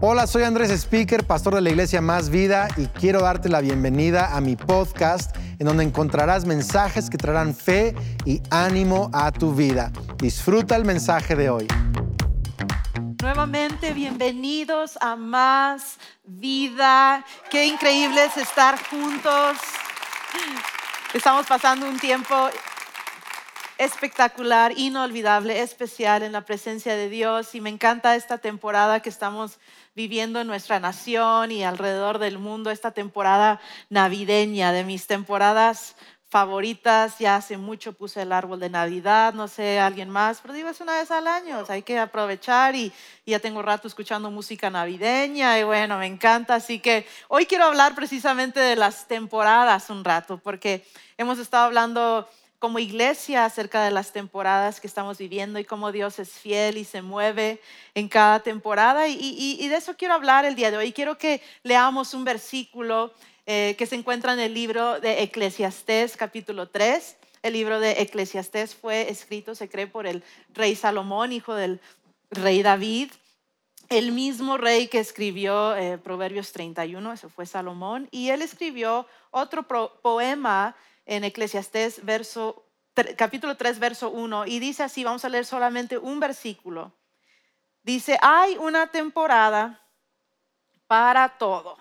Hola, soy Andrés Speaker, pastor de la iglesia Más Vida y quiero darte la bienvenida a mi podcast en donde encontrarás mensajes que traerán fe y ánimo a tu vida. Disfruta el mensaje de hoy. Nuevamente, bienvenidos a Más Vida. Qué increíble es estar juntos. Estamos pasando un tiempo espectacular, inolvidable, especial en la presencia de Dios y me encanta esta temporada que estamos viviendo en nuestra nación y alrededor del mundo, esta temporada navideña, de mis temporadas favoritas. Ya hace mucho puse el árbol de Navidad, no sé, alguien más, pero digo, es una vez al año, hay que aprovechar y, ya tengo rato escuchando música navideña y bueno, me encanta. Así que hoy quiero hablar precisamente de las temporadas un rato, porque hemos estado hablando como iglesia acerca de las temporadas que estamos viviendo y cómo Dios es fiel y se mueve en cada temporada. Y, de eso quiero hablar el día de hoy. Quiero que leamos un versículo eh, que se encuentra en el libro de Eclesiastés capítulo 3. El libro de Eclesiastés fue escrito, se cree, por el rey Salomón, hijo del rey David. El mismo rey que escribió eh, Proverbios 31, eso fue Salomón, y él escribió otro poema en Eclesiastés capítulo 3, verso 1, y dice así, vamos a leer solamente un versículo. Dice, hay una temporada para todo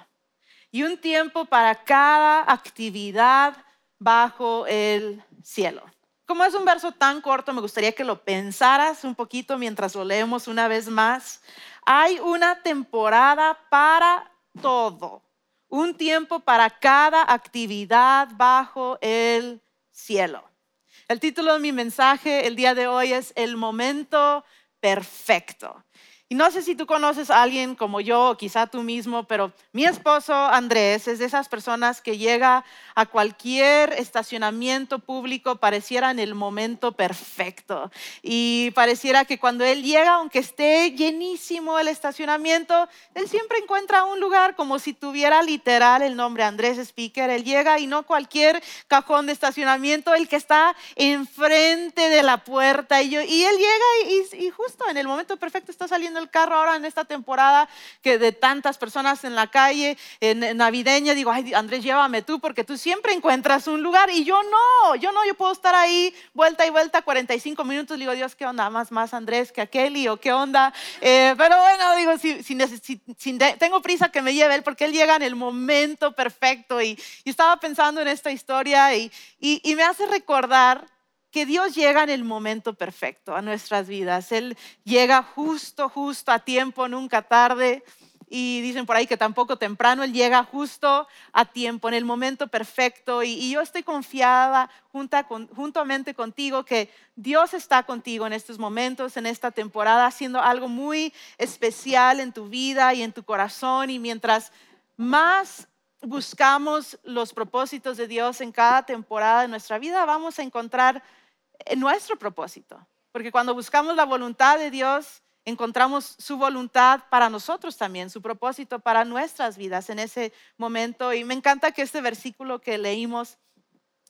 y un tiempo para cada actividad bajo el cielo. Como es un verso tan corto, me gustaría que lo pensaras un poquito mientras lo leemos una vez más. Hay una temporada para todo un tiempo para cada actividad bajo el cielo. El título de mi mensaje el día de hoy es El momento perfecto. Y no sé si tú conoces a alguien como yo, o quizá tú mismo, pero mi esposo Andrés es de esas personas que llega a cualquier estacionamiento público, pareciera en el momento perfecto. Y pareciera que cuando él llega, aunque esté llenísimo el estacionamiento, él siempre encuentra un lugar como si tuviera literal el nombre Andrés Speaker. Él llega y no cualquier cajón de estacionamiento, el que está enfrente de la puerta. Y, y él llega y, y justo en el momento perfecto está saliendo el carro ahora en esta temporada que de tantas personas en la calle en, navideña, digo, ay Andrés, llévame tú porque tú siempre encuentras un lugar y yo no, yo no, yo puedo estar ahí vuelta y vuelta 45 minutos, digo, Dios, ¿qué onda? Más, más Andrés que aquel o qué onda. Eh, pero bueno, digo, si, si, tengo prisa que me lleve él porque él llega en el momento perfecto y, estaba pensando en esta historia y, y me hace recordar que Dios llega en el momento perfecto a nuestras vidas. Él llega justo, justo a tiempo, nunca tarde. Y dicen por ahí que tampoco temprano, Él llega justo a tiempo, en el momento perfecto. Y, yo estoy confiada juntamente contigo que Dios está contigo en estos momentos, en esta temporada, haciendo algo muy especial en tu vida y en tu corazón. Y mientras más buscamos los propósitos de Dios en cada temporada de nuestra vida, vamos a encontrar en nuestro propósito. Porque cuando buscamos la voluntad de Dios, encontramos su voluntad para nosotros también, su propósito para nuestras vidas en ese momento. Y me encanta que este versículo que leímos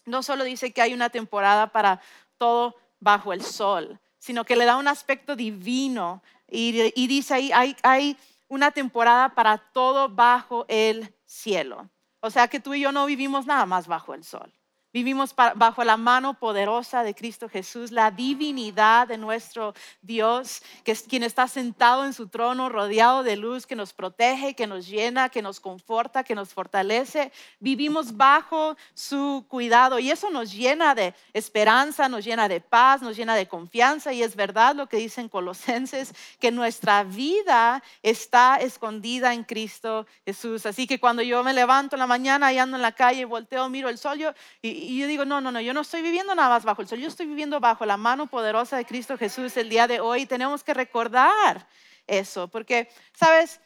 no solo dice que hay una temporada para todo bajo el sol, sino que le da un aspecto divino y, dice ahí, hay, hay una temporada para todo bajo el cielo. O sea que tú y yo no vivimos nada más bajo el sol. Vivimos bajo la mano poderosa de Cristo Jesús, la divinidad de nuestro Dios, que es quien está sentado en su trono, rodeado de luz, que nos protege, que nos llena, que nos conforta, que nos fortalece. Vivimos bajo su cuidado y eso nos llena de esperanza, nos llena de paz, nos llena de confianza. Y es verdad lo que dicen Colosenses, que nuestra vida está escondida en Cristo Jesús. Así que cuando yo me levanto en la mañana y ando en la calle, volteo, miro el sol, yo, y, y yo digo, no, no, no, yo no estoy viviendo nada más bajo el sol, yo estoy viviendo bajo la mano poderosa de Cristo Jesús el día de hoy. Tenemos que recordar eso, porque, ¿sabes?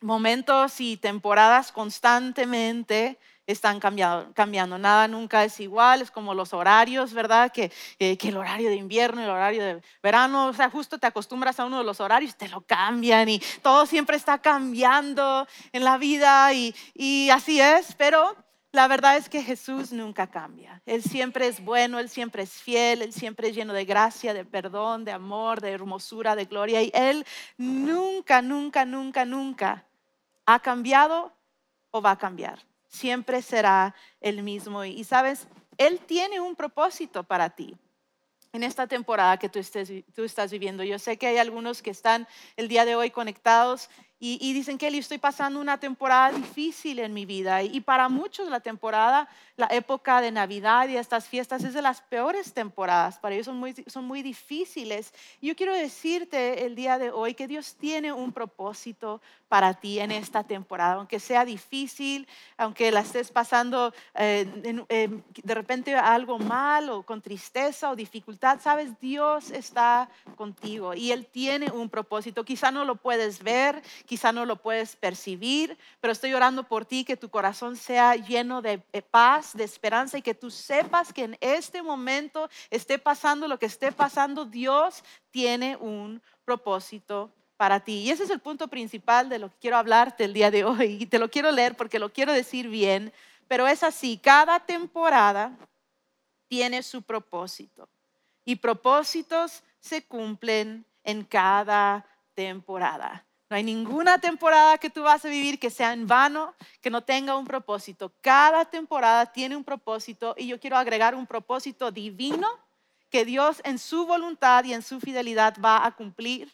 Momentos y temporadas constantemente están cambiando, cambiando, nada nunca es igual, es como los horarios, ¿verdad? Que, que, el horario de invierno el horario de verano, o sea, justo te acostumbras a uno de los horarios, te lo cambian y todo siempre está cambiando en la vida y, y así es, pero la verdad es que Jesús nunca cambia. Él siempre es bueno, Él siempre es fiel, Él siempre es lleno de gracia, de perdón, de amor, de hermosura, de gloria. Y Él nunca, nunca, nunca, nunca ha cambiado o va a cambiar. Siempre será el mismo. Y sabes, Él tiene un propósito para ti en esta temporada que tú, tú estás viviendo. Yo sé que hay algunos que están el día de hoy conectados y, dicen, Kelly, estoy pasando una temporada difícil en mi vida. Y, para muchos la temporada, la época de Navidad y estas fiestas es de las peores temporadas. Para ellos son muy, son muy difíciles. Y yo quiero decirte el día de hoy que Dios tiene un propósito para ti en esta temporada. Aunque sea difícil, aunque la estés pasando eh, de repente algo mal o con tristeza o dificultad, sabes, Dios está contigo y Él tiene un propósito. Quizá no lo puedes ver quizá no lo puedes percibir, pero estoy orando por ti, que tu corazón sea lleno de paz, de esperanza y que tú sepas que en este momento esté pasando lo que esté pasando, Dios tiene un propósito para ti. Y ese es el punto principal de lo que quiero hablarte el día de hoy. Y te lo quiero leer porque lo quiero decir bien, pero es así, cada temporada tiene su propósito. Y propósitos se cumplen en cada temporada. No hay ninguna temporada que tú vas a vivir que sea en vano, que no tenga un propósito. Cada temporada tiene un propósito y yo quiero agregar un propósito divino que Dios en su voluntad y en su fidelidad va a cumplir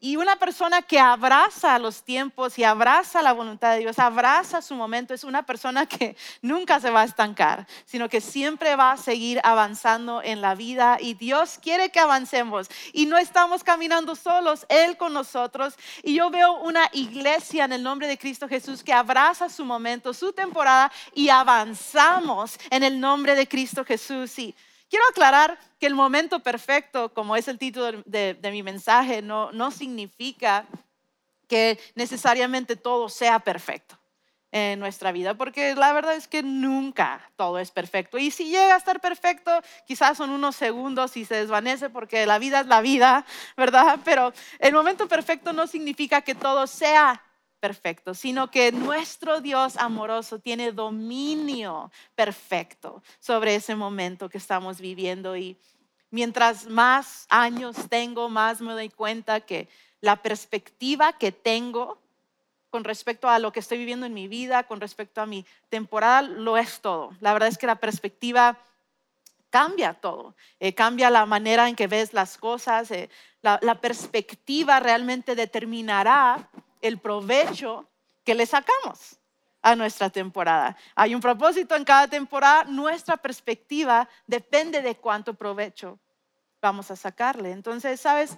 y una persona que abraza los tiempos y abraza la voluntad de Dios, abraza su momento, es una persona que nunca se va a estancar, sino que siempre va a seguir avanzando en la vida. Y Dios quiere que avancemos. Y no estamos caminando solos, Él con nosotros. Y yo veo una iglesia en el nombre de Cristo Jesús que abraza su momento, su temporada y avanzamos en el nombre de Cristo Jesús. Y Quiero aclarar que el momento perfecto, como es el título de, mi mensaje, no, no significa que necesariamente todo sea perfecto en nuestra vida, porque la verdad es que nunca todo es perfecto. Y si llega a estar perfecto, quizás son unos segundos y se desvanece porque la vida es la vida, ¿verdad? Pero el momento perfecto no significa que todo sea perfecto, sino que nuestro Dios amoroso tiene dominio perfecto sobre ese momento que estamos viviendo. Y mientras más años tengo, más me doy cuenta que la perspectiva que tengo con respecto a lo que estoy viviendo en mi vida, con respecto a mi temporada, lo es todo. La verdad es que la perspectiva cambia todo, eh, cambia la manera en que ves las cosas, eh, la perspectiva realmente determinará el provecho que le sacamos a nuestra temporada. Hay un propósito en cada temporada, nuestra perspectiva depende de cuánto provecho vamos a sacarle. Entonces, ¿sabes?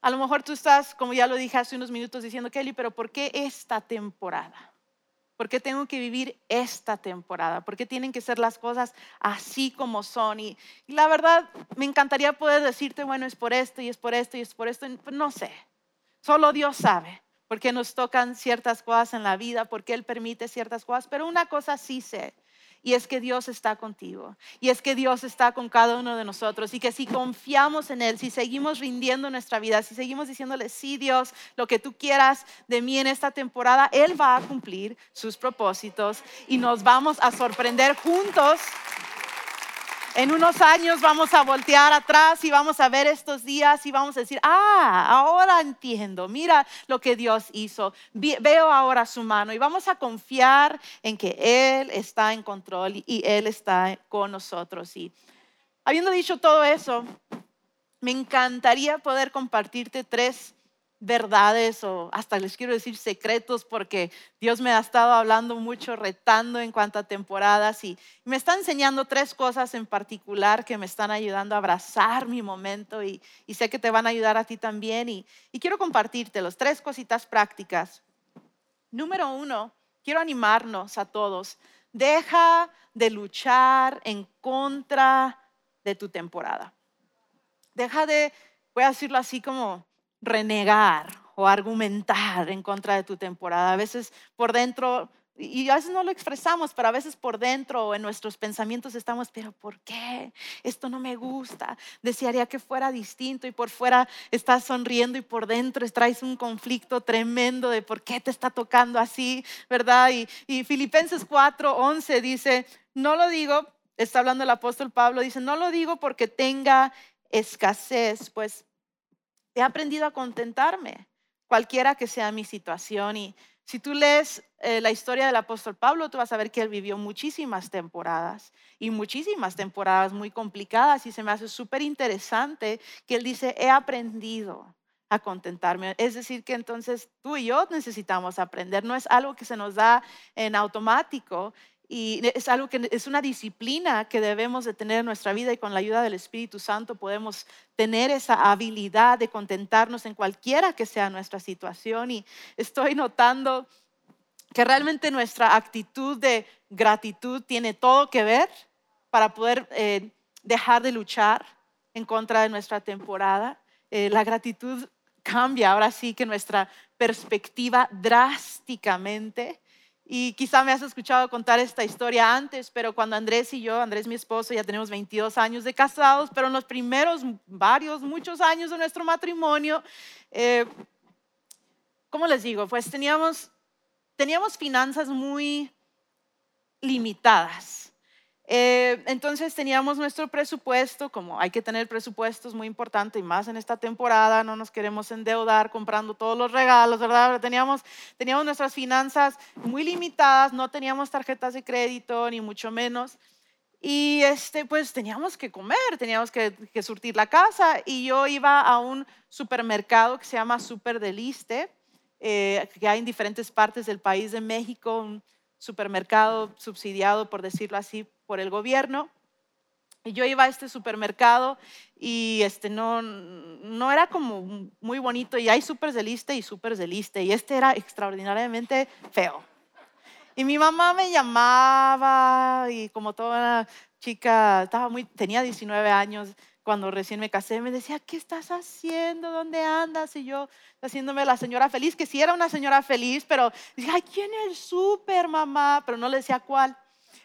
A lo mejor tú estás, como ya lo dije hace unos minutos, diciendo, Kelly, pero ¿por qué esta temporada? ¿Por qué tengo que vivir esta temporada? ¿Por qué tienen que ser las cosas así como son? Y, la verdad, me encantaría poder decirte, bueno, es por esto y es por esto y es por esto. No sé, Solo Dios sabe por qué nos tocan ciertas cosas en la vida, por qué Él permite ciertas cosas, pero una cosa sí sé. Y es que Dios está contigo. Y es que Dios está con cada uno de nosotros. Y que si confiamos en Él, si seguimos rindiendo nuestra vida, si seguimos diciéndole, sí Dios, lo que tú quieras de mí en esta temporada, Él va a cumplir sus propósitos y nos vamos a sorprender juntos en unos años vamos a voltear atrás y vamos a ver estos días y vamos a decir, ah, ahora entiendo, mira lo que Dios hizo, veo ahora su mano y vamos a confiar en que Él está en control y Él está con nosotros. Y habiendo dicho todo eso, me encantaría poder compartirte tres verdades o hasta les quiero decir secretos porque Dios me ha estado hablando mucho, retando en cuanto a temporadas y me está enseñando tres cosas en particular que me están ayudando a abrazar mi momento y, sé que te van a ayudar a ti también y, y quiero compartirte los tres cositas prácticas. Número uno, quiero animarnos a todos. Deja de luchar en contra de tu temporada. Deja de, voy a decirlo así como renegar o argumentar en contra de tu temporada. A veces por dentro Y a veces no lo expresamos, pero a veces por dentro o en nuestros pensamientos estamos, pero ¿por qué? Esto no me gusta. Desearía que fuera distinto y por fuera estás sonriendo y por dentro traes un conflicto tremendo de por qué te está tocando así, ¿verdad? Y, Filipenses 4, 11 dice, no lo digo, está hablando el apóstol Pablo, dice, no lo digo porque tenga escasez, pues he aprendido a contentarme, cualquiera que sea mi situación. Y si tú lees eh, la historia del apóstol Pablo, tú vas a ver que él vivió muchísimas temporadas y muchísimas temporadas muy complicadas y se me hace súper interesante que él dice, he aprendido a contentarme. Es decir, que entonces tú y yo necesitamos aprender, no es algo que se nos da en automático, y es algo que es una disciplina que debemos de tener en nuestra vida y con la ayuda del Espíritu Santo podemos tener esa habilidad de contentarnos en cualquiera que sea nuestra situación. Y estoy notando que realmente nuestra actitud de gratitud tiene todo que ver para poder eh, dejar de luchar en contra de nuestra temporada. Eh, la gratitud cambia ahora sí que nuestra perspectiva drásticamente y quizá me has escuchado contar esta historia antes, pero cuando Andrés y yo, Andrés mi esposo, ya tenemos 22 años de casados, pero en los primeros varios, muchos años de nuestro matrimonio, eh, ¿cómo les digo? Pues teníamos, teníamos finanzas muy limitadas. Eh, entonces teníamos nuestro presupuesto, como hay que tener presupuestos muy importante y más en esta temporada, no nos queremos endeudar comprando todos los regalos, ¿verdad? Teníamos, teníamos nuestras finanzas muy limitadas, no teníamos tarjetas de crédito ni mucho menos. Y este, pues teníamos que comer, teníamos que, surtir la casa y yo iba a un supermercado que se llama Super Deliste, eh, que hay en diferentes partes del país de México, un supermercado subsidiado, por decirlo así, por el gobierno. Y yo iba a este supermercado y este no, no era como muy bonito y hay supers de liste y supers de liste y este era extraordinariamente feo. Y mi mamá me llamaba y como toda chica, estaba muy, tenía 19 años cuando recién me casé, me decía, ¿qué estás haciendo? ¿Dónde andas? Y yo haciéndome la señora feliz, que sí era una señora feliz, pero decía, ¿quién es el súper, mamá? Pero no le decía cuál,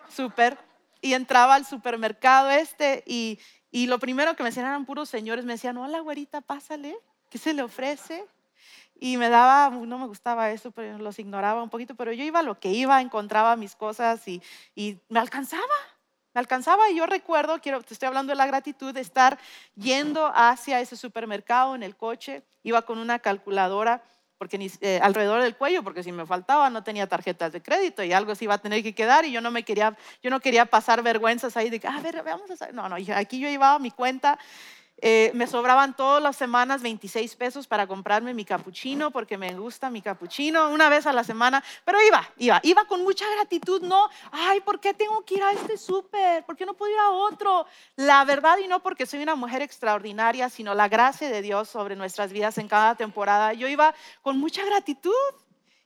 súper y entraba al supermercado este y, y lo primero que me decían eran puros señores, me decían, hola güerita, pásale, ¿qué se le ofrece? Y me daba, no me gustaba eso, pero los ignoraba un poquito, pero yo iba a lo que iba, encontraba mis cosas y, y me alcanzaba, alcanzaba y yo recuerdo, quiero, te estoy hablando de la gratitud, de estar yendo hacia ese supermercado en el coche, iba con una calculadora porque eh, alrededor del cuello, porque si me faltaba no tenía tarjetas de crédito y algo se iba a tener que quedar y yo no me quería, yo no quería pasar vergüenzas ahí de que, a ver, vamos a. No, no, aquí yo llevaba mi cuenta eh, me sobraban todas las semanas 26 pesos para comprarme mi capuchino porque me gusta mi capuchino una vez a la semana, pero iba, iba, iba con mucha gratitud, no, ay, ¿por qué tengo que ir a este súper? ¿Por qué no puedo ir a otro? La verdad y no porque soy una mujer extraordinaria, sino la gracia de Dios sobre nuestras vidas en cada temporada. Yo iba con mucha gratitud.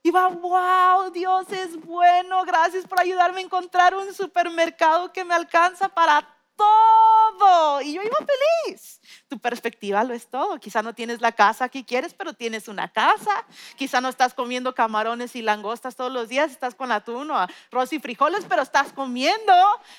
Iba, wow, Dios es bueno, gracias por ayudarme a encontrar un supermercado que me alcanza para todo. Y yo iba feliz. Tu perspectiva lo es todo. Quizá no tienes la casa que quieres, pero tienes una casa. Quizá no estás comiendo camarones y langostas todos los días, estás con atún o arroz y frijoles, pero estás comiendo.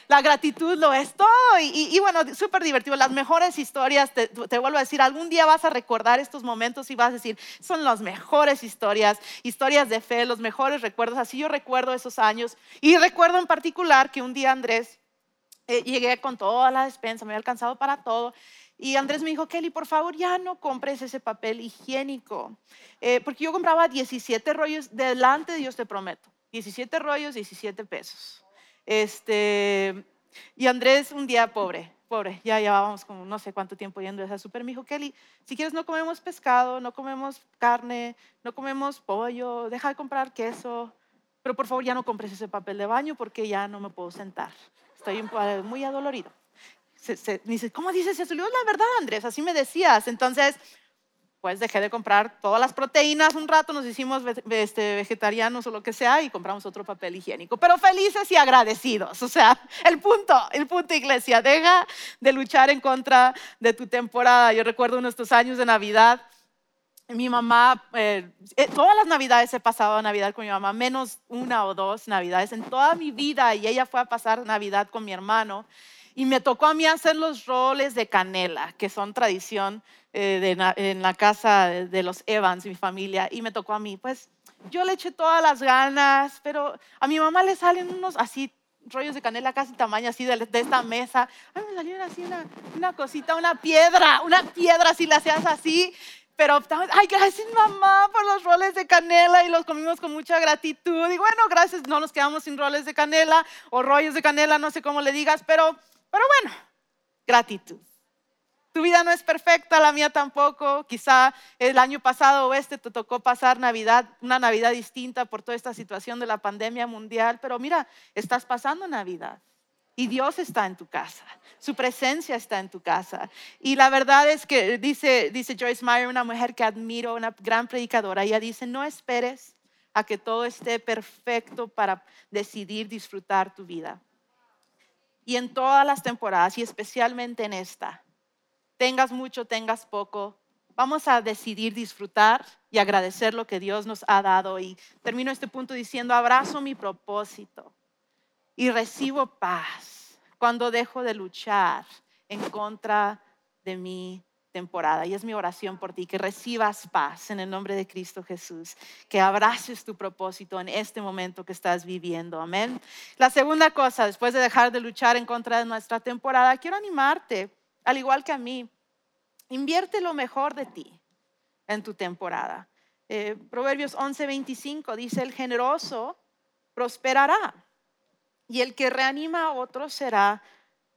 La gratitud lo es todo. Y, bueno, súper divertido. Las mejores historias, te, te vuelvo a decir, algún día vas a recordar estos momentos y vas a decir, son las mejores historias, historias de fe, los mejores recuerdos. Así yo recuerdo esos años. Y recuerdo en particular que un día Andrés eh, llegué con toda la despensa, me había alcanzado para todo. Y Andrés me dijo, Kelly, por favor, ya no compres ese papel higiénico. Eh, porque yo compraba 17 rollos, delante de Dios te prometo. 17 rollos, 17 pesos. Este, y Andrés un día pobre, pobre, ya llevábamos como no sé cuánto tiempo yendo a esa super. Me dijo, Kelly, si quieres no comemos pescado, no comemos carne, no comemos pollo, deja de comprar queso, pero por favor ya no compres ese papel de baño porque ya no me puedo sentar estoy muy adolorido. dice, ¿cómo dices eso? Le digo, la verdad, Andrés, así me decías. Entonces, pues dejé de comprar todas las proteínas un rato, nos hicimos este, vegetarianos o lo que sea y compramos otro papel higiénico, pero felices y agradecidos. O sea, el punto, el punto, iglesia, deja de luchar en contra de tu temporada. Yo recuerdo unos estos años de Navidad mi mamá, eh, eh, todas las navidades he pasado Navidad con mi mamá, menos una o dos navidades en toda mi vida y ella fue a pasar Navidad con mi hermano y me tocó a mí hacer los roles de canela, que son tradición eh, en la casa de los Evans, mi familia, y me tocó a mí. Pues yo le eché todas las ganas, pero a mi mamá le salen unos así rollos de canela casi tamaño así de, esta mesa. Ay, me salió así una, cosita, una piedra, una piedra si la hacías así. Pero, ay, gracias mamá por los roles de canela y los comimos con mucha gratitud. Y bueno, gracias, no nos quedamos sin roles de canela o rollos de canela, no sé cómo le digas, pero, pero bueno, gratitud. Tu vida no es perfecta, la mía tampoco. Quizá el año pasado o este te tocó pasar Navidad, una Navidad distinta por toda esta situación de la pandemia mundial, pero mira, estás pasando Navidad. Y Dios está en tu casa, su presencia está en tu casa. Y la verdad es que dice, dice Joyce Meyer, una mujer que admiro, una gran predicadora, ella dice, no esperes a que todo esté perfecto para decidir disfrutar tu vida. Y en todas las temporadas, y especialmente en esta, tengas mucho, tengas poco, vamos a decidir disfrutar y agradecer lo que Dios nos ha dado. Y termino este punto diciendo, abrazo mi propósito y recibo paz cuando dejo de luchar en contra de mi temporada. Y es mi oración por ti, que recibas paz en el nombre de Cristo Jesús, que abraces tu propósito en este momento que estás viviendo. Amén. La segunda cosa, después de dejar de luchar en contra de nuestra temporada, quiero animarte, al igual que a mí, invierte lo mejor de ti en tu temporada. Eh, Proverbios 11:25 dice, el generoso prosperará y el que reanima a otros será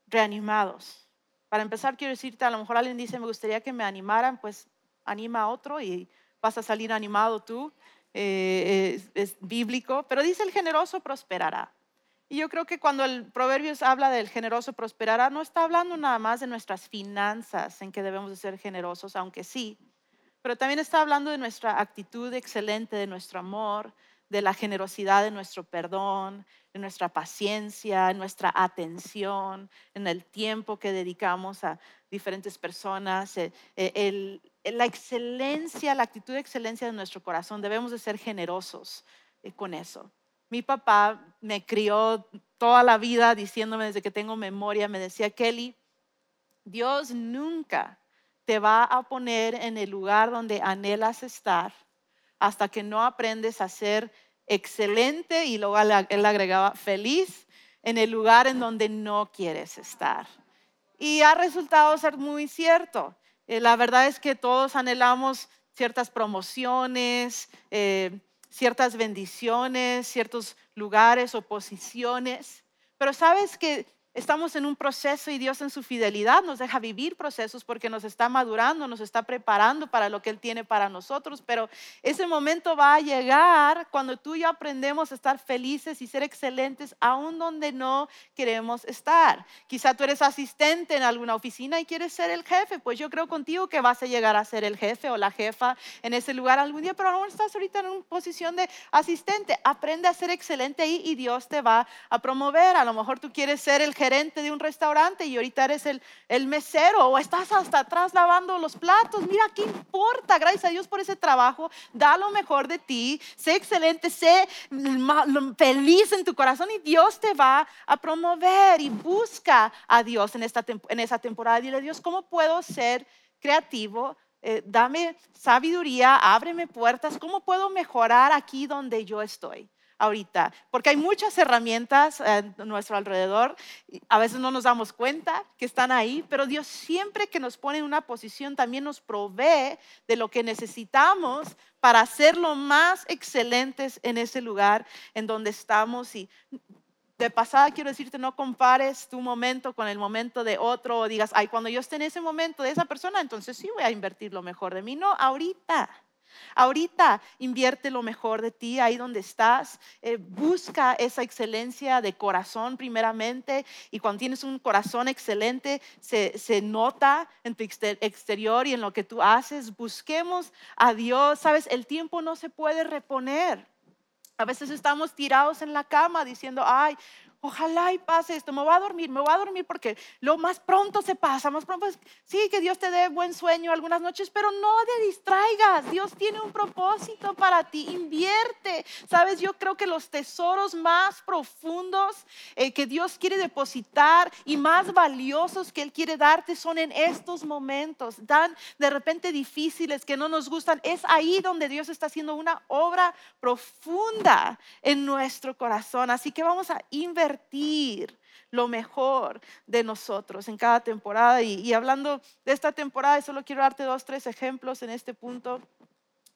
reanimados. Para empezar, quiero decirte, a lo mejor alguien dice, me gustaría que me animaran, pues anima a otro y vas a salir animado tú. Eh, es, bíblico, pero dice el generoso prosperará. Y yo creo que cuando el Proverbios habla del generoso prosperará, no está hablando nada más de nuestras finanzas en que debemos de ser generosos, aunque sí, pero también está hablando de nuestra actitud excelente, de nuestro amor, de la generosidad de nuestro perdón, en nuestra paciencia, en nuestra atención, en el tiempo que dedicamos a diferentes personas, eh, eh, la excelencia, la actitud de excelencia de nuestro corazón. Debemos de ser generosos eh, con eso. Mi papá me crió toda la vida diciéndome desde que tengo memoria, me decía, Kelly, Dios nunca te va a poner en el lugar donde anhelas estar hasta que no aprendes a ser excelente y luego él agregaba feliz en el lugar en donde no quieres estar. Y ha resultado ser muy cierto. Eh, la verdad es que todos anhelamos ciertas promociones, eh, ciertas bendiciones, ciertos lugares o posiciones, pero sabes que Estamos en un proceso y Dios en su fidelidad nos deja vivir procesos porque nos está madurando, nos está preparando para lo que Él tiene para nosotros. Pero ese momento va a llegar cuando tú y yo aprendemos a estar felices y ser excelentes aún donde no queremos estar. Quizá tú eres asistente en alguna oficina y quieres ser el jefe. Pues yo creo contigo que vas a llegar a ser el jefe o la jefa en ese lugar algún día, pero aún estás ahorita en una posición de asistente. Aprende a ser excelente ahí y Dios te va a promover. A lo mejor tú quieres ser el jefe de un restaurante y ahorita eres el, el mesero o estás hasta atrás lavando los platos. Mira, ¿qué importa? Gracias a Dios por ese trabajo. Da lo mejor de ti. Sé excelente, sé feliz en tu corazón y Dios te va a promover y busca a Dios en, esta, en esa temporada. Dile, Dios, ¿cómo puedo ser creativo? Eh, dame sabiduría, ábreme puertas. ¿Cómo puedo mejorar aquí donde yo estoy? Ahorita, porque hay muchas herramientas a nuestro alrededor, a veces no nos damos cuenta que están ahí, pero Dios siempre que nos pone en una posición también nos provee de lo que necesitamos para lo más excelentes en ese lugar en donde estamos. Y de pasada quiero decirte, no compares tu momento con el momento de otro o digas, ay, cuando yo esté en ese momento de esa persona, entonces sí voy a invertir lo mejor de mí. No, ahorita. Ahorita invierte lo mejor de ti ahí donde estás. Eh, busca esa excelencia de corazón primeramente y cuando tienes un corazón excelente se, se nota en tu exterior y en lo que tú haces. Busquemos a Dios. Sabes, el tiempo no se puede reponer. A veces estamos tirados en la cama diciendo, ay, ojalá y pase esto, me voy a dormir, me voy a dormir porque lo más pronto se pasa, más pronto, sí, que Dios te dé buen sueño algunas noches, pero no te distraigas, Dios tiene un propósito para ti, invierte, sabes, yo creo que los tesoros más profundos eh, que Dios quiere depositar y más valiosos que Él quiere darte son en estos momentos, tan de repente difíciles que no nos gustan, es ahí donde Dios está haciendo una obra profunda en nuestro corazón, así que vamos a invertir lo mejor de nosotros en cada temporada. Y, hablando de esta temporada, solo quiero darte dos, tres ejemplos en este punto.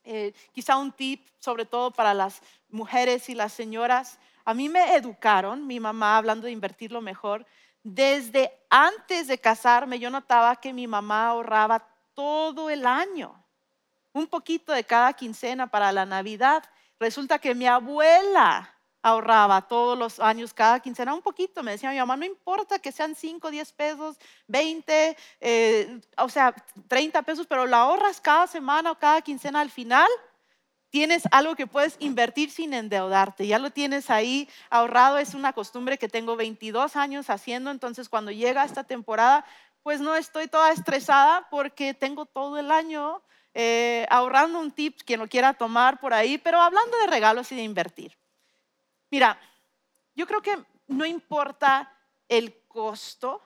Eh, quizá un tip, sobre todo para las mujeres y las señoras. A mí me educaron, mi mamá, hablando de invertir lo mejor, desde antes de casarme yo notaba que mi mamá ahorraba todo el año, un poquito de cada quincena para la Navidad. Resulta que mi abuela ahorraba todos los años, cada quincena, un poquito. Me decía mi mamá, no importa que sean 5, 10 pesos, 20, eh, o sea, 30 pesos, pero la ahorras cada semana o cada quincena al final. Tienes algo que puedes invertir sin endeudarte. Ya lo tienes ahí ahorrado. Es una costumbre que tengo 22 años haciendo. Entonces, cuando llega esta temporada, pues no estoy toda estresada porque tengo todo el año eh, ahorrando un tip, quien lo quiera tomar por ahí, pero hablando de regalos y de invertir. Mira, yo creo que no importa el costo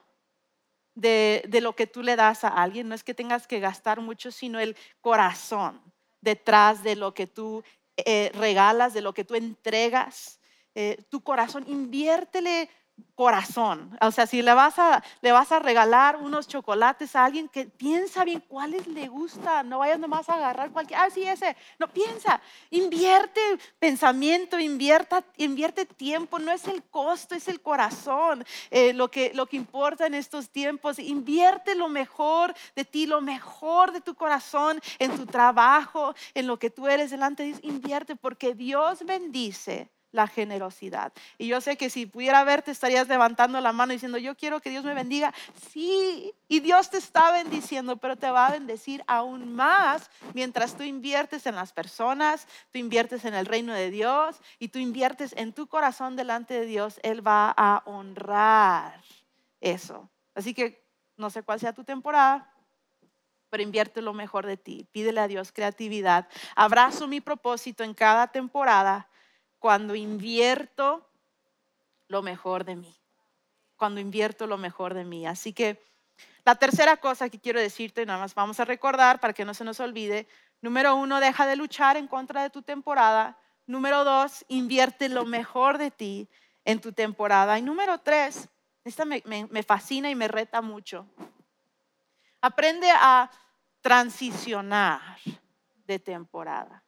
de, lo que tú le das a alguien, no es que tengas que gastar mucho, sino el corazón detrás de lo que tú eh, regalas, de lo que tú entregas. Eh, tu corazón, inviértele corazón. O sea, si le vas, a, le vas a regalar unos chocolates a alguien que piensa bien cuáles le gustan, no vayas nomás a agarrar cualquier, ah, sí, ese, no, piensa, invierte pensamiento, invierta, invierte tiempo, no es el costo, es el corazón eh, lo, que, lo que importa en estos tiempos, invierte lo mejor de ti, lo mejor de tu corazón, en tu trabajo, en lo que tú eres delante de Dios, invierte porque Dios bendice la generosidad. Y yo sé que si pudiera verte estarías levantando la mano diciendo, yo quiero que Dios me bendiga. Sí, y Dios te está bendiciendo, pero te va a bendecir aún más mientras tú inviertes en las personas, tú inviertes en el reino de Dios y tú inviertes en tu corazón delante de Dios. Él va a honrar eso. Así que no sé cuál sea tu temporada, pero invierte lo mejor de ti. Pídele a Dios creatividad. Abrazo mi propósito en cada temporada cuando invierto lo mejor de mí. Cuando invierto lo mejor de mí. Así que la tercera cosa que quiero decirte, nada más vamos a recordar para que no se nos olvide. Número uno, deja de luchar en contra de tu temporada. Número dos, invierte lo mejor de ti en tu temporada. Y número tres, esta me, me fascina y me reta mucho. Aprende a transicionar de temporada.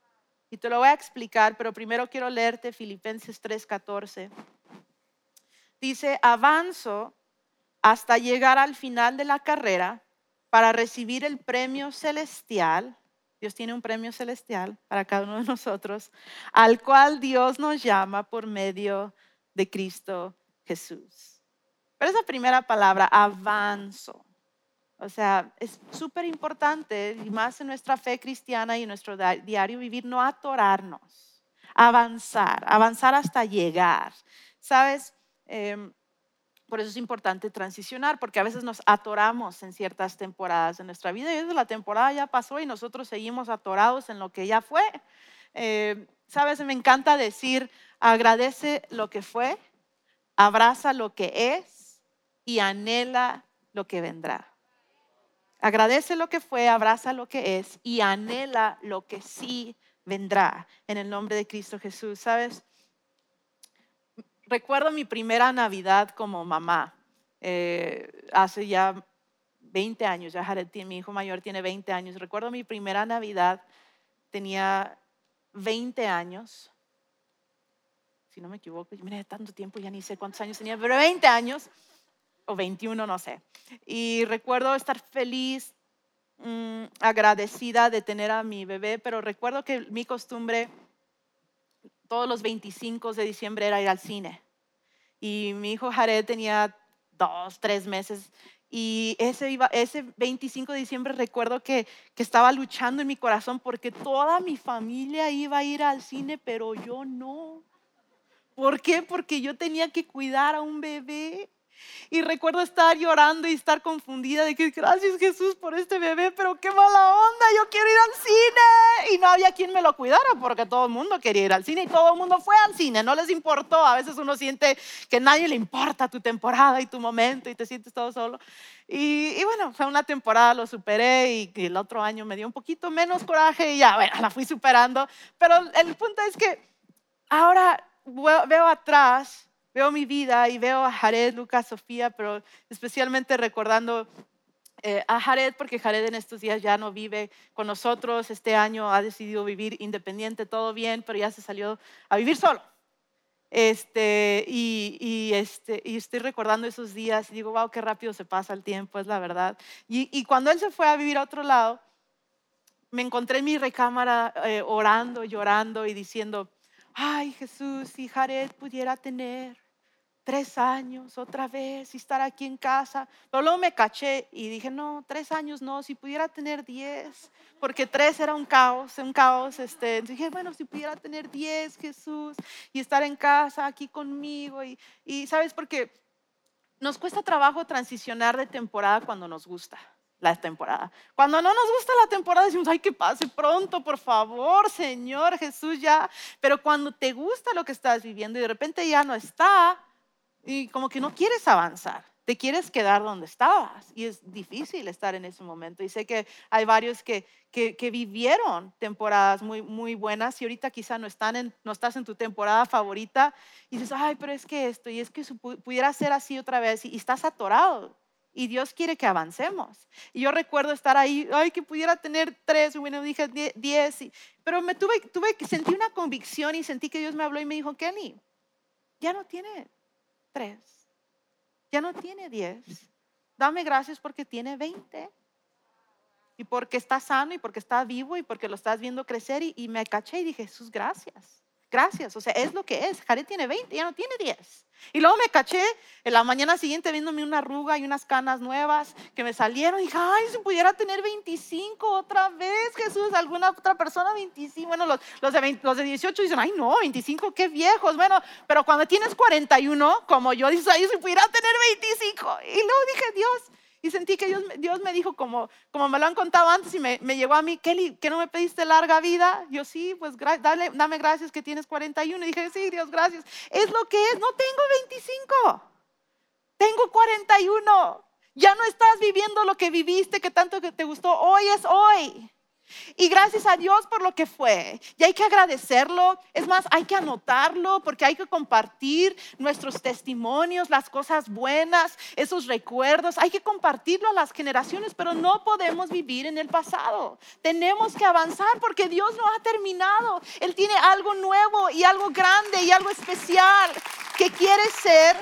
Y te lo voy a explicar, pero primero quiero leerte Filipenses 3:14. Dice, avanzo hasta llegar al final de la carrera para recibir el premio celestial. Dios tiene un premio celestial para cada uno de nosotros, al cual Dios nos llama por medio de Cristo Jesús. Pero esa primera palabra, avanzo, o sea, es súper importante, y más en nuestra fe cristiana y en nuestro diario vivir, no atorarnos, avanzar, avanzar hasta llegar. ¿Sabes? Em, por eso es importante transicionar, porque a veces nos atoramos en ciertas temporadas de nuestra vida y la temporada ya pasó y nosotros seguimos atorados en lo que ya fue. Em, Sabes, me encanta decir, agradece lo que fue, abraza lo que es y anhela lo que vendrá. Agradece lo que fue, abraza lo que es y anhela lo que sí vendrá en el nombre de Cristo Jesús. ¿Sabes? Recuerdo mi primera Navidad como mamá. Eh, hace ya 20 años, ya Jared, mi hijo mayor tiene 20 años. Recuerdo mi primera Navidad, tenía 20 años. Si no me equivoco, mira, tanto tiempo ya ni sé cuántos años tenía, pero 20 años o 21, no sé. Y recuerdo estar feliz, mm, agradecida de tener a mi bebé, pero recuerdo que mi costumbre todos los 25 de diciembre era ir al cine. Y mi hijo Jared tenía dos, tres meses. Y ese, iba, ese 25 de diciembre recuerdo que, que estaba luchando en mi corazón porque toda mi familia iba a ir al cine, pero yo no ¿Por qué? Porque yo tenía que cuidar a un bebé. Y recuerdo estar llorando y estar confundida de que gracias Jesús por este bebé, pero qué mala onda, yo quiero ir al cine. Y no había quien me lo cuidara porque todo el mundo quería ir al cine y todo el mundo fue al cine, no les importó. A veces uno siente que nadie le importa tu temporada y tu momento y te sientes todo solo. Y, bueno, fue una temporada, lo superé y, y, el otro año me dio un poquito menos coraje y ya, bueno, la fui superando. Pero el punto es que ahora veo atrás veo mi vida y veo a Jared, Lucas, Sofía, pero especialmente recordando eh, a Jared, porque Jared en estos días ya no vive con nosotros, este año ha decidido vivir independiente, todo bien, pero ya se salió a vivir solo. Este, y, este, y estoy recordando esos días y digo, wow, qué rápido se pasa el tiempo, es la verdad. Y, cuando él se fue a vivir a otro lado, me encontré en mi recámara eh, orando, llorando y diciendo, ay Jesús, si Jared pudiera tener tres años otra vez y estar aquí en casa. Pero luego me caché y dije, no, tres años no, si pudiera tener diez, porque tres era un caos, un caos. Este, dije, bueno, si pudiera tener diez, Jesús, y estar en casa aquí conmigo. Y, y sabes, porque nos cuesta trabajo transicionar de temporada cuando nos gusta la temporada. Cuando no nos gusta la temporada decimos, ay, que pase pronto, por favor, Señor Jesús, ya. Pero cuando te gusta lo que estás viviendo y de repente ya no está, y como que no quieres avanzar, te quieres quedar donde estabas y es difícil estar en ese momento. Y sé que hay varios que, que, vivieron temporadas muy, muy buenas y ahorita quizá no, están en, no estás en tu temporada favorita y dices, ay, pero es que esto y es que pudiera ser así otra vez y, estás atorado. Y Dios quiere que avancemos. Y yo recuerdo estar ahí, ay, que pudiera tener tres, bueno, dije diez, pero me tuve, tuve que sentí una convicción y sentí que Dios me habló y me dijo, Kenny, ya no ya no tiene diez. Dame gracias porque tiene veinte. Y porque está sano y porque está vivo y porque lo estás viendo crecer. Y, y me caché y dije, Jesús, gracias. Gracias. O sea, es lo que es. Jared tiene 20, ya no tiene 10. Y luego me caché en la mañana siguiente viéndome una arruga y unas canas nuevas que me salieron. Y dije, ay, si pudiera tener 25 otra vez, Jesús, alguna otra persona 25. Bueno, los, los, de, los de 18 dicen, ay, no, 25, qué viejos. Bueno, pero cuando tienes 41, como yo, dices, ay, si pudiera tener 25. Y luego dije, Dios, y sentí que Dios, Dios me dijo, como, como me lo han contado antes, y me, me llegó a mí, Kelly, ¿que no me pediste larga vida? Yo sí, pues dale, dame gracias que tienes 41. Y dije, sí, Dios, gracias. Es lo que es, no tengo 25, tengo 41. Ya no estás viviendo lo que viviste, que tanto que te gustó. Hoy es hoy. Y gracias a Dios por lo que fue. Y hay que agradecerlo. Es más, hay que anotarlo porque hay que compartir nuestros testimonios, las cosas buenas, esos recuerdos. Hay que compartirlo a las generaciones, pero no podemos vivir en el pasado. Tenemos que avanzar porque Dios no ha terminado. Él tiene algo nuevo y algo grande y algo especial que quiere ser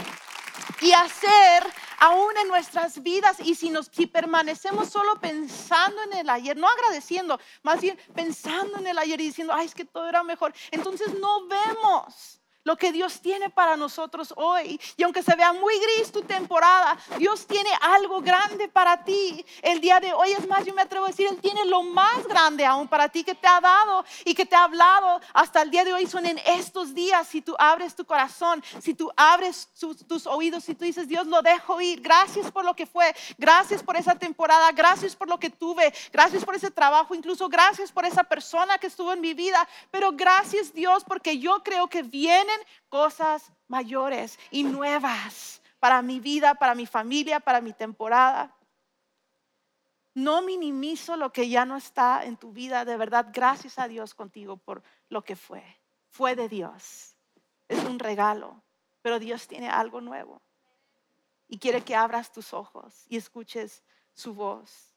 y hacer aún en nuestras vidas y si, nos, permanecemos solo pensando en el ayer, no agradeciendo, más bien pensando en el ayer y diciendo, ay, es que todo era mejor, entonces no vemos lo que Dios tiene para nosotros hoy. Y aunque se vea muy gris tu temporada, Dios tiene algo grande para ti. El día de hoy es más, yo me atrevo a decir, Él tiene lo más grande aún para ti que te ha dado y que te ha hablado hasta el día de hoy. Son en estos días, si tú abres tu corazón, si tú abres tus oídos, si tú dices, Dios lo dejo ir, gracias por lo que fue, gracias por esa temporada, gracias por lo que tuve, gracias por ese trabajo, incluso gracias por esa persona que estuvo en mi vida, pero gracias Dios porque yo creo que viene cosas mayores y nuevas para mi vida, para mi familia, para mi temporada. No minimizo lo que ya no está en tu vida. De verdad, gracias a Dios contigo por lo que fue. Fue de Dios. Es un regalo, pero Dios tiene algo nuevo. Y quiere que abras tus ojos y escuches su voz.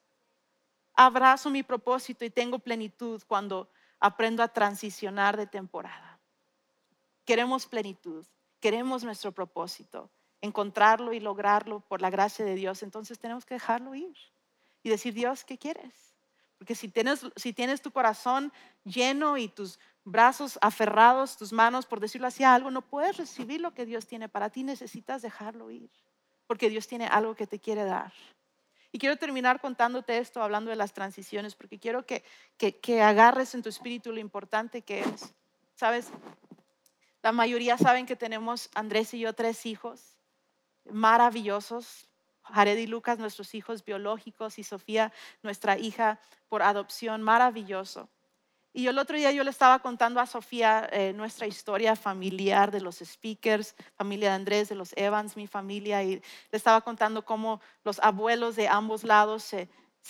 Abrazo mi propósito y tengo plenitud cuando aprendo a transicionar de temporada. Queremos plenitud, queremos nuestro propósito, encontrarlo y lograrlo por la gracia de Dios. Entonces tenemos que dejarlo ir y decir, Dios, ¿qué quieres? Porque si tienes, si tienes tu corazón lleno y tus brazos aferrados, tus manos, por decirlo así, algo, no puedes recibir lo que Dios tiene para ti, necesitas dejarlo ir, porque Dios tiene algo que te quiere dar. Y quiero terminar contándote esto, hablando de las transiciones, porque quiero que, que, que agarres en tu espíritu lo importante que es. Sabes, La mayoría saben que tenemos Andrés y yo tres hijos maravillosos. Jared y Lucas, nuestros hijos biológicos, y Sofía, nuestra hija por adopción, maravilloso. Y el otro día yo le estaba contando a Sofía eh, nuestra historia familiar de los speakers, familia de Andrés, de los Evans, mi familia, y le estaba contando cómo los abuelos de ambos lados se,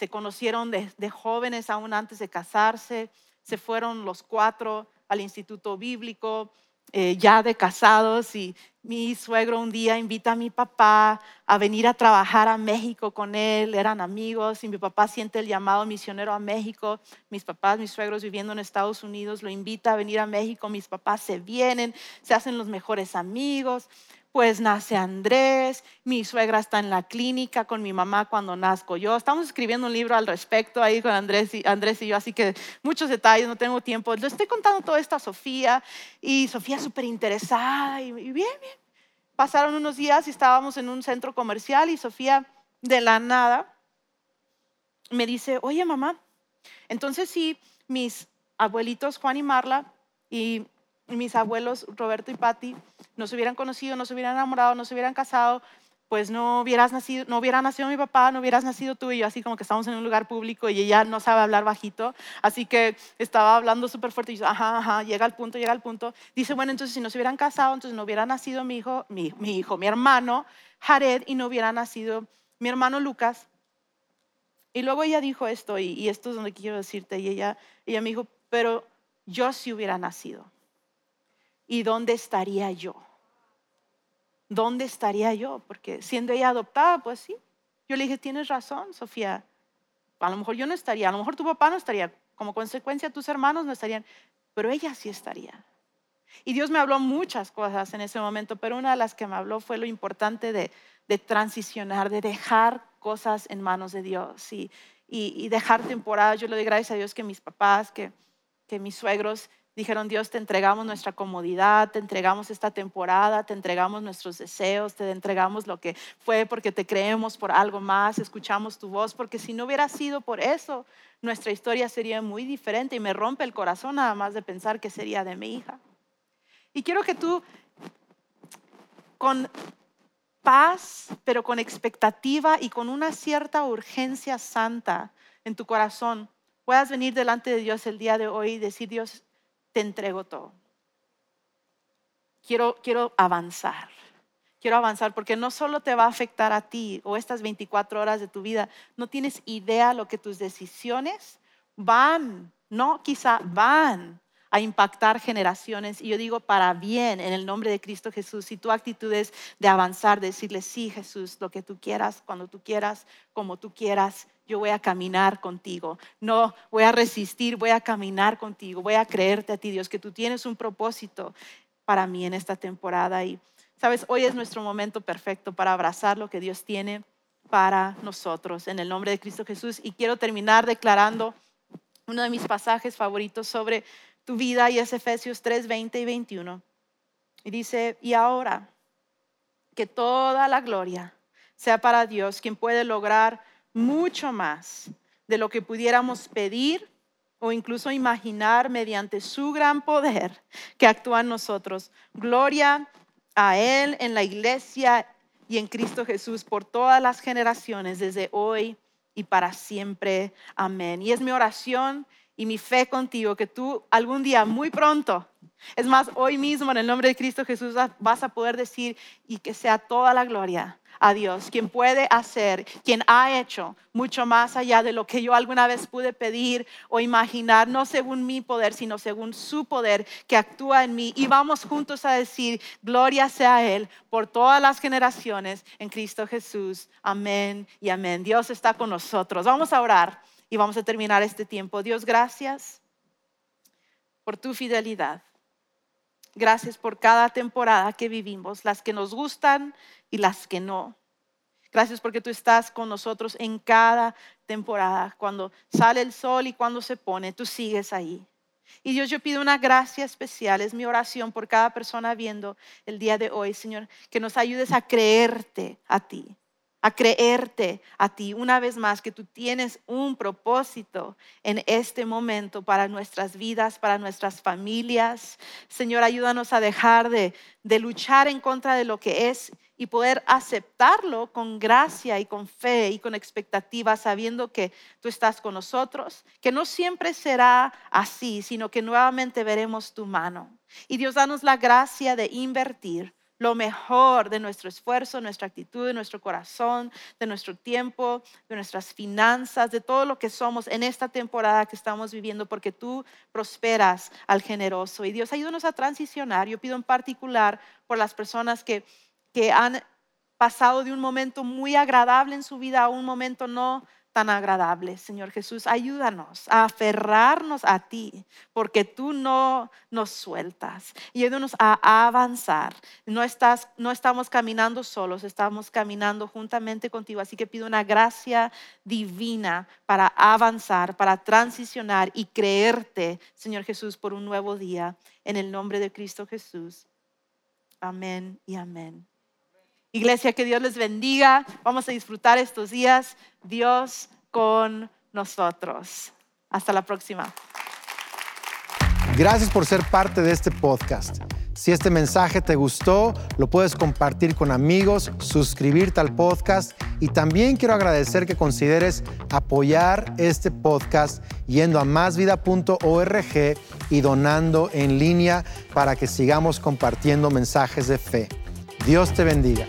conocieron de, de jóvenes aún antes de casarse, se fueron los cuatro al instituto bíblico, eh, ya de casados y mi suegro un día invita a mi papá a venir a trabajar a México con él, eran amigos y mi papá siente el llamado misionero a México, mis papás, mis suegros viviendo en Estados Unidos, lo invita a venir a México, mis papás se vienen, se hacen los mejores amigos, pues nace Andrés, mi suegra está en la clínica con mi mamá cuando nazco yo. Estamos escribiendo un libro al respecto ahí con Andrés y, Andrés y yo, así que muchos detalles, no tengo tiempo. Le estoy contando todo esto a Sofía y Sofía súper interesada y, bien, bien. Pasaron unos días y estábamos en un centro comercial y Sofía de la nada me dice, oye mamá, entonces sí, mis abuelitos Juan y Marla y mis abuelos Roberto y Patti no se hubieran conocido, no se hubieran enamorado, no se hubieran casado, pues no hubieras nacido, no hubiera nacido mi papá, no hubieras nacido tú y yo, así como que estamos en un lugar público y ella no sabe hablar bajito, así que estaba hablando súper fuerte y yo, ajá, ajá, llega al punto, llega al punto. Dice, bueno, entonces si no se hubieran casado, entonces no hubiera nacido mi hijo, mi, mi hijo, mi hermano Jared y no hubiera nacido mi hermano Lucas. Y luego ella dijo esto, y, y esto es donde quiero decirte, y ella, ella me dijo, pero yo sí hubiera nacido. ¿Y dónde estaría yo? ¿dónde estaría yo? Porque siendo ella adoptada, pues sí. Yo le dije, tienes razón, Sofía. A lo mejor yo no estaría, a lo mejor tu papá no estaría, como consecuencia tus hermanos no estarían, pero ella sí estaría. Y Dios me habló muchas cosas en ese momento, pero una de las que me habló fue lo importante de, transicionar, de dejar cosas en manos de Dios y, dejar temporadas. Yo le doy gracias a Dios que mis papás, que, que mis suegros Dijeron, Dios, te entregamos nuestra comodidad, te entregamos esta temporada, te entregamos nuestros deseos, te entregamos lo que fue porque te creemos por algo más, escuchamos tu voz, porque si no hubiera sido por eso, nuestra historia sería muy diferente y me rompe el corazón nada más de pensar que sería de mi hija. Y quiero que tú, con paz, pero con expectativa y con una cierta urgencia santa en tu corazón, puedas venir delante de Dios el día de hoy y decir, Dios, te entrego todo. Quiero, quiero avanzar. Quiero avanzar porque no solo te va a afectar a ti o estas 24 horas de tu vida, no tienes idea lo que tus decisiones van, no quizá van a impactar generaciones. Y yo digo para bien en el nombre de Cristo Jesús. Y tu actitud es de avanzar, de decirle, sí Jesús, lo que tú quieras, cuando tú quieras, como tú quieras, yo voy a caminar contigo. No voy a resistir, voy a caminar contigo. Voy a creerte a ti, Dios, que tú tienes un propósito para mí en esta temporada. Y, sabes, hoy es nuestro momento perfecto para abrazar lo que Dios tiene para nosotros en el nombre de Cristo Jesús. Y quiero terminar declarando uno de mis pasajes favoritos sobre tu vida y es Efesios 3, 20 y 21. Y dice, y ahora que toda la gloria sea para Dios, quien puede lograr mucho más de lo que pudiéramos pedir o incluso imaginar mediante su gran poder que actúa en nosotros. Gloria a Él en la iglesia y en Cristo Jesús por todas las generaciones, desde hoy y para siempre. Amén. Y es mi oración y mi fe contigo que tú algún día, muy pronto, es más, hoy mismo en el nombre de Cristo Jesús vas a poder decir y que sea toda la gloria a Dios, quien puede hacer, quien ha hecho mucho más allá de lo que yo alguna vez pude pedir o imaginar, no según mi poder, sino según su poder que actúa en mí. Y vamos juntos a decir, gloria sea a Él por todas las generaciones en Cristo Jesús. Amén y amén. Dios está con nosotros. Vamos a orar y vamos a terminar este tiempo. Dios, gracias por tu fidelidad. Gracias por cada temporada que vivimos, las que nos gustan y las que no. Gracias porque tú estás con nosotros en cada temporada. Cuando sale el sol y cuando se pone, tú sigues ahí. Y Dios, yo pido una gracia especial, es mi oración por cada persona viendo el día de hoy, Señor, que nos ayudes a creerte a ti, a creerte a ti una vez más que tú tienes un propósito en este momento para nuestras vidas, para nuestras familias. Señor, ayúdanos a dejar de, luchar en contra de lo que es y poder aceptarlo con gracia y con fe y con expectativa, sabiendo que tú estás con nosotros, que no siempre será así, sino que nuevamente veremos tu mano. Y Dios, danos la gracia de invertir lo mejor de nuestro esfuerzo, nuestra actitud, de nuestro corazón, de nuestro tiempo, de nuestras finanzas, de todo lo que somos en esta temporada que estamos viviendo, porque tú prosperas al generoso. Y Dios, ayúdanos a transicionar. Yo pido en particular por las personas que, que han pasado de un momento muy agradable en su vida a un momento no tan agradable. Señor Jesús, ayúdanos a aferrarnos a ti, porque tú no nos sueltas. Y ayúdanos a avanzar. No, estás, no estamos caminando solos, estamos caminando juntamente contigo. Así que pido una gracia divina para avanzar, para transicionar y creerte, Señor Jesús, por un nuevo día. En el nombre de Cristo Jesús. Amén y amén. Iglesia, que Dios les bendiga. Vamos a disfrutar estos días. Dios con nosotros. Hasta la próxima. Gracias por ser parte de este podcast. Si este mensaje te gustó, lo puedes compartir con amigos, suscribirte al podcast y también quiero agradecer que consideres apoyar este podcast yendo a másvida.org y donando en línea para que sigamos compartiendo mensajes de fe. Dios te bendiga.